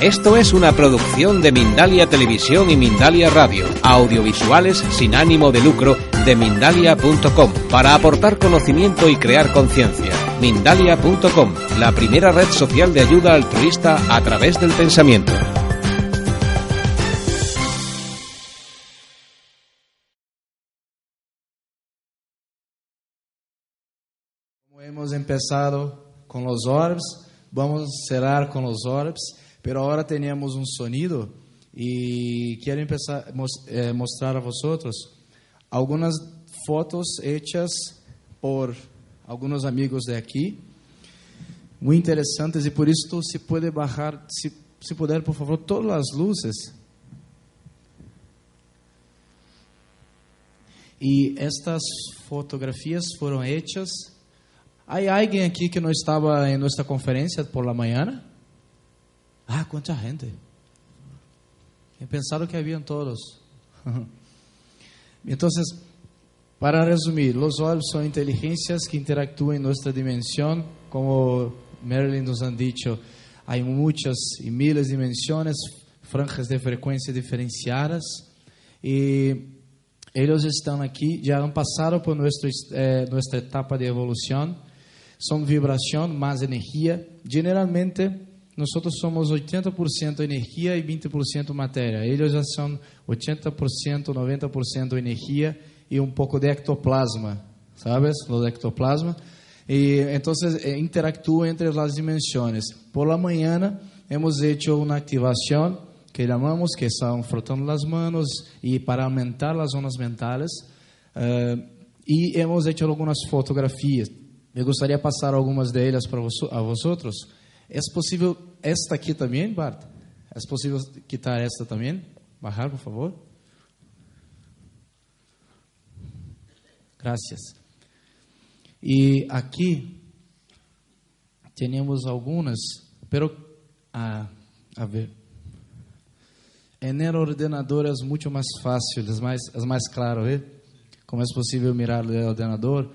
Esto es una producción de Mindalia Televisión y Mindalia Radio, audiovisuales sin ánimo de lucro de mindalia.com, para aportar conocimiento y crear conciencia. Mindalia.com, la primera red social de ayuda altruista a través del pensamiento. Hemos empezado con los orbs, vamos a cerrar con los orbs, pero ahora tenemos un sonido y quiero empezar eh, mostrar a vosotros algunas fotos hechas por algunos amigos de aquí, muy interesantes y por esto se puede bajar, si, si puder por favor, todas las luces. Y estas fotografías fueron hechas Hay alguém aqui que não estava em nossa conferência por la manhã? Ah, quanta gente. Eu pensava que haviam todos. Então, para resumir, os olhos são inteligências que interactúam em nossa dimensão, como Marilyn nos han dicho, há muitas e miles de dimensões, franjas de frequência diferenciadas, e eles estão aqui, já han passado por eh, nossa etapa de evolução, são vibração, mais energia. Generalmente, nós somos 80% energia e 20% matéria. Eles já são 80%, 90% energia e um pouco de ectoplasma, sabes? Os ectoplasma. E então eh, interactuam entre as dimensões. Por la manhã, hemos hecho uma ativação que chamamos, que são frotando as mãos e para aumentar as zonas mentais. Uh, e hemos hecho algumas fotografias. Eu gostaria de passar algumas delas para vos, a vosotros. É possível esta aqui também, Bart? É possível quitar esta também? Bajar, por favor. Gracias. E aqui temos algumas, pero a, a ver. En el ordenador é muito mais fácil, é mais, é mais claro, ¿eh? Como é possível mirar o ordenador?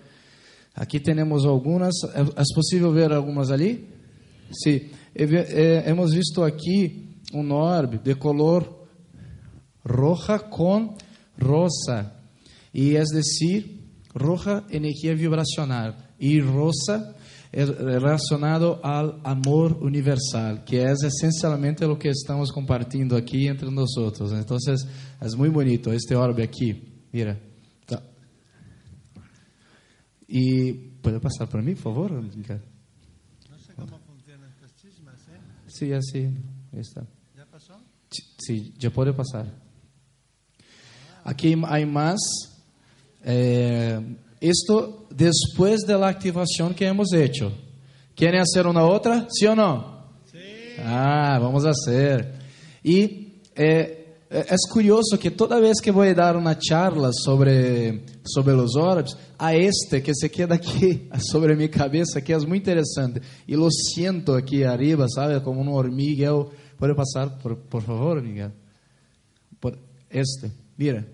Aqui temos algumas. É, é possível ver algumas ali? Sim. É, hemos visto aqui um orbe de color roja com rosa. E é decir, roja energia vibracional e rosa é relacionado ao amor universal, que é essencialmente o que estamos compartilhando aqui entre nós. Então, é muito bonito este orbe aqui. Mira. E pode passar para mim, por favor? No sé cómo funcionan estas chismas, ¿eh? Sí, así está. ¿Ya pasó? Sí, ya puede pasar. Aquí hay más. Eh, esto después de la activación que hemos hecho. ¿Quieren hacer una otra? ¿Sí o no? Sí. Ah, vamos a hacer. Y eh, es curioso que toda vez que voy a dar una charla sobre, sobre los orbes, a este que se queda aquí sobre mi cabeza, que es muy interesante, y lo siento aquí arriba, ¿sabe? Como un hormiguero. ¿Puede pasar, por, por favor, Miguel? Por este, mira.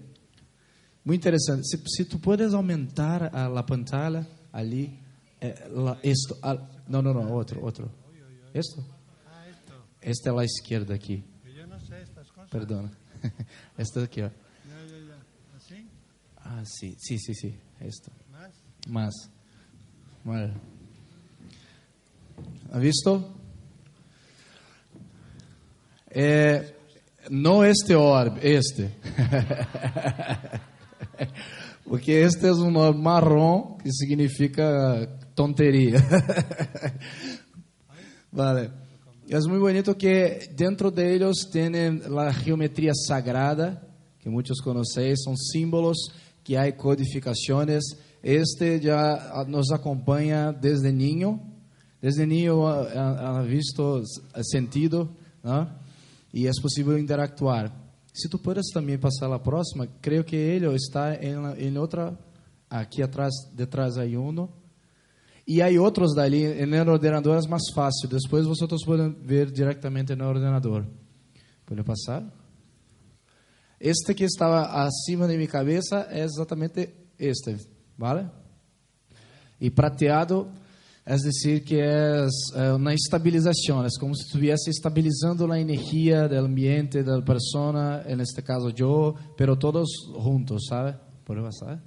Muy interesante. Si, si tú puedes aumentar a la pantalla ali, eh, la, esto, al, no, no, no, otro, otro. Esto. Ah. Este a no sé estas cosas. Perdona. Este aquí. ó. ¿Así? Ah, sí, sí, sí. Esto. ¿Más? Más. Vale. ¿Ha visto? Eh, no este orbe, este. Porque este é um orbe marrom, que significa tonteria. vale. É muito bonito que dentro deles tem a geometria sagrada, que muitos conhecem, são símbolos que há codificações. Este já nos acompanha desde niño, Desde niño ha, ha visto sentido, ¿no? E é possível interactuar. Se tu puedes também passar a próxima, creio que ele está em, outra, aqui atrás, detrás aí um, e há outros dali no ordenador é mais fácil. Depois vocês podem ver diretamente no ordenador. Pode passar? Este que estava acima de minha cabeça é exatamente este, vale? E prateado é dizer que é, é uma estabilização, é como se estivesse estabilizando a energia do ambiente, da pessoa, neste caso eu, pero todos juntos, sabe? Pode passar?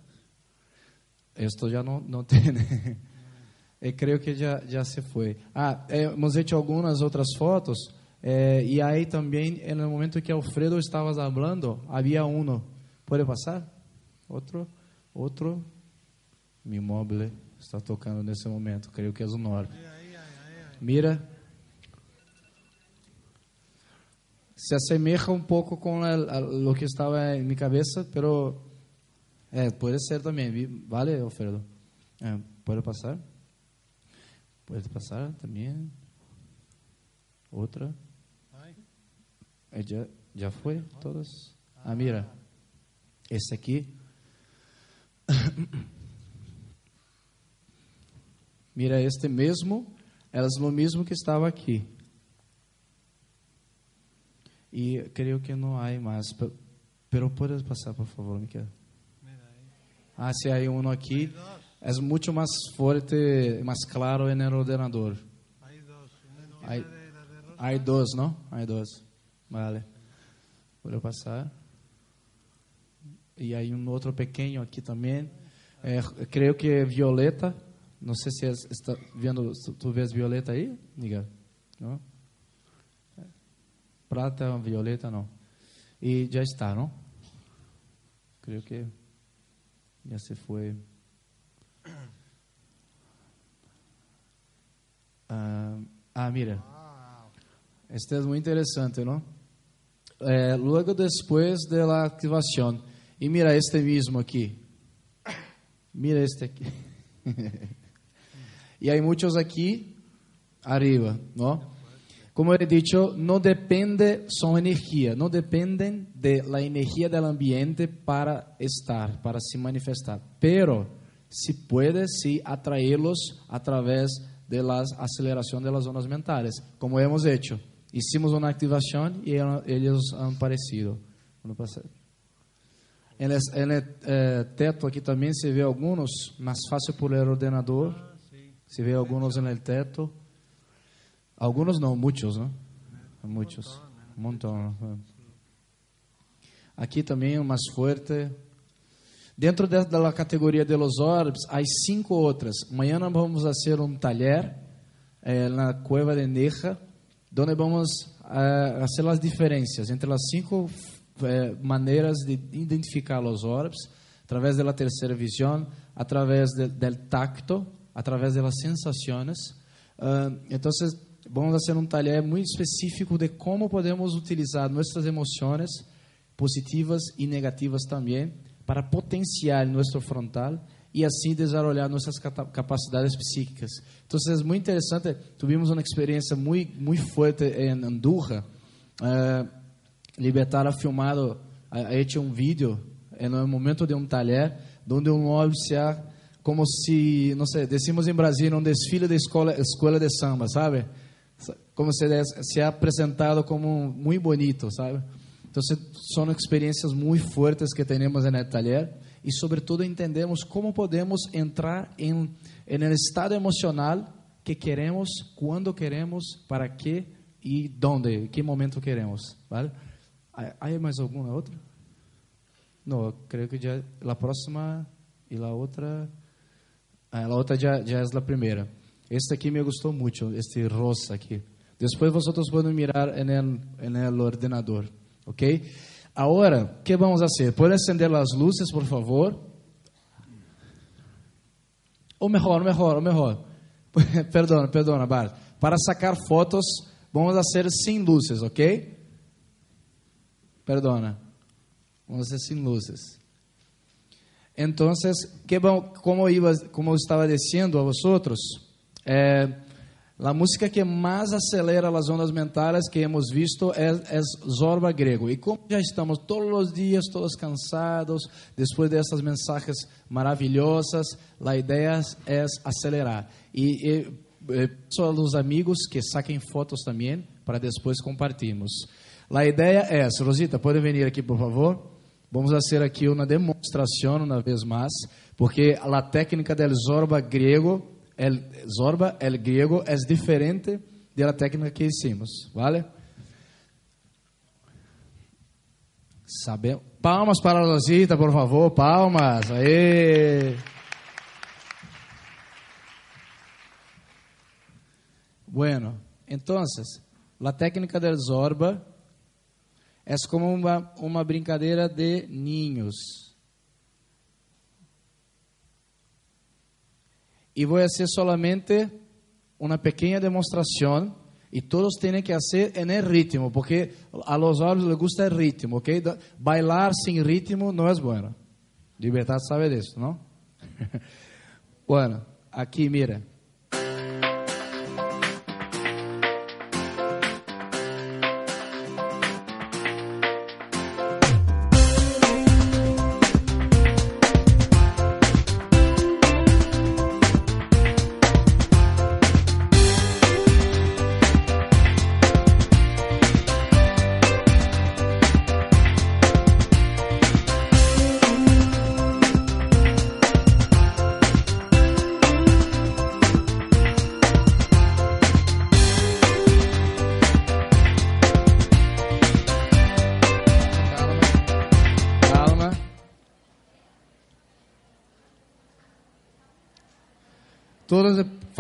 Isto já não, não tem. Eu creio que já, já se foi. Ah, é, hemos hecho algumas outras fotos. É, e aí também, no momento que Alfredo estava falando, havia um. Pode passar? Outro, outro. Mi móvel está tocando nesse momento. Creio que é o Nor. Mira. Se assemelha um pouco com o que estava em minha cabeça, pero é, pode ser também. Vale, Alfredo? É, pode passar? Pode passar também. Outra. É, já, já foi? Todas? Ah, mira. Esse aqui. mira, este mesmo. É o mesmo que estava aqui. E creio que não há mais. Pero pode passar, por favor, Miquel. Ah, se há um aqui é muito mais forte, mais claro no ordenador. Hay, hay dos, não? Hay dos. Vale. Vou passar. E aí um outro pequeno aqui também. É, creio que é violeta. Não sei se está vendo, tu vês violeta aí, Miguel? Não? Prata, violeta, não. E já está, não? Creio que já se foi. Ah, ah, mira. Este é muito interessante, não? É, logo depois da ativação. E mira este mesmo aqui. Mira este aqui. e há muitos aqui arriba, não? Como he dicho, não depende, são energia, não dependem da energia do ambiente para estar, para se manifestar. Pero se pode se atraí-los através de la aceleración de las zonas mentales, como hemos hecho. Hicimos una activación y ellos han aparecido. En el, en el eh, teto aquí también se ve algunos, más fácil por el ordenador. Se ve algunos en el teto. Algunos no, muchos, ¿no? Muchos. Un montón. Aqui também o mais forte. Dentro da categoria de los orbes, há cinco outras. Amanhã nós vamos fazer um taller eh, na Cueva de Neja, onde vamos eh, fazer as diferenças entre as cinco eh, maneiras de identificar os orbes, através da terceira visão, através do tacto, através das sensações. Uh, então, vamos fazer um taller muito específico de como podemos utilizar nossas emoções positivas e negativas também para potenciar nosso frontal e assim desenvolver nossas capacidades psíquicas. Então, é muito interessante. Tivemos uma experiência muito muito forte em Andorra. Uh, Libertar ha filmado, ha hecho um vídeo no momento de um taller, onde um ha, como se, não sei, decimos em Brasília, um desfile de escola, escola de samba, sabe? Como se se apresentado como muito bonito, sabe? Então, são experiências muito fortes que temos no taller e, sobretudo, entendemos como podemos entrar em um estado emocional que queremos, quando queremos, para que e onde, em que momento queremos, vale? Há mais alguma outra? Não, creio que já a próxima e a outra, a outra já, é a primeira. Este aqui me gostou muito, este rosa aqui. Depois vocês podem mirar no ordenador. ¿Ok? Ahora, ¿qué vamos a hacer? ¿Puede encender las luces, por favor? O mejor, mejor, o mejor. perdona, perdona, Bart. Para sacar fotos, vamos a hacer sin luces, ¿ok? Perdona. Vamos a hacer sin luces. Entonces, que como, iba, como estaba diciendo a vosotros, eh, a música que mais acelera as ondas mentais que hemos visto é, é Zorba Grego. E como já estamos todos os dias, todos cansados, depois dessas mensagens maravilhosas, a ideia é acelerar. E, e, e só os amigos que saquem fotos também, para depois compartilharmos. A ideia é, Rosita, pode vir aqui, por favor? Vamos fazer aqui uma demonstração, uma vez mais, porque a técnica del Zorba grego el Zorba, el griego, é diferente da técnica que hicimos, ¿vale? Sabe... Palmas para a Rosita, por favor, palmas. Aê. Bueno, entonces, a técnica del Zorba é como uma, uma brincadeira de ninhos. E vou fazer solamente uma pequena demonstração e todos têm que fazer em ritmo, porque a los hombres les gusta el ritmo, ¿ok? Bailar sem ritmo não é bueno. Libertad sabe disso, não? bueno, aqui mira.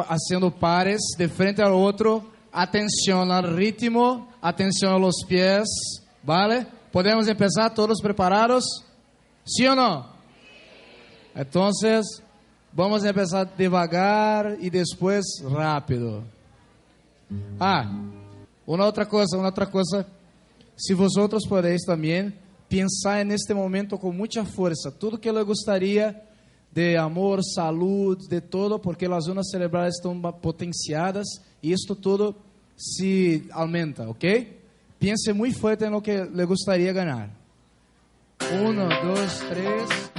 Haciendo pares de frente al otro, atención al ritmo, atención a los pies, ¿vale? ¿Podemos empezar todos preparados? ¿Sí o no? Entonces, vamos a empezar devagar y después rápido. Ah, uma outra coisa, uma outra coisa. Se vosotros podéis também pensar neste momento com muita força, tudo que eu gostaria de amor, saúde, de todo, porque as zonas cerebrais estão potenciadas e isto tudo se aumenta, ok? Pense muito forte no que le gostaria ganhar. Um, dois, três,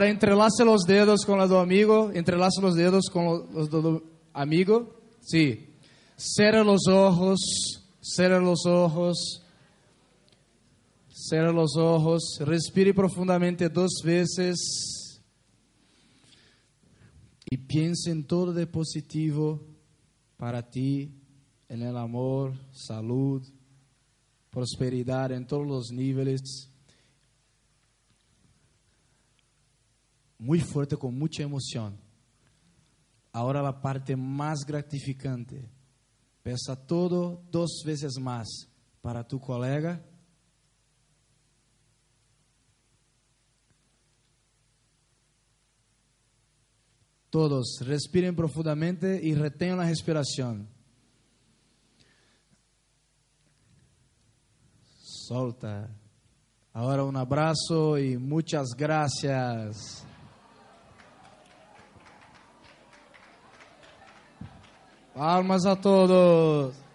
já. entrelace los dedos con los do amigo, entrelace los dedos con los do amigo, Sí. Cierra los ojos, cierra los ojos, cierra los ojos, respire profundamente dos veces y piense en todo de positivo para ti, en el amor, salud, prosperidad en todos los niveles. Muy fuerte, con mucha emoción. Ahora la parte más gratificante. Peça todo dos vezes mais para tu colega. Todos respiren profundamente y retengan la respiración. Solta. Ahora un abrazo y muchas gracias. Palmas a todos.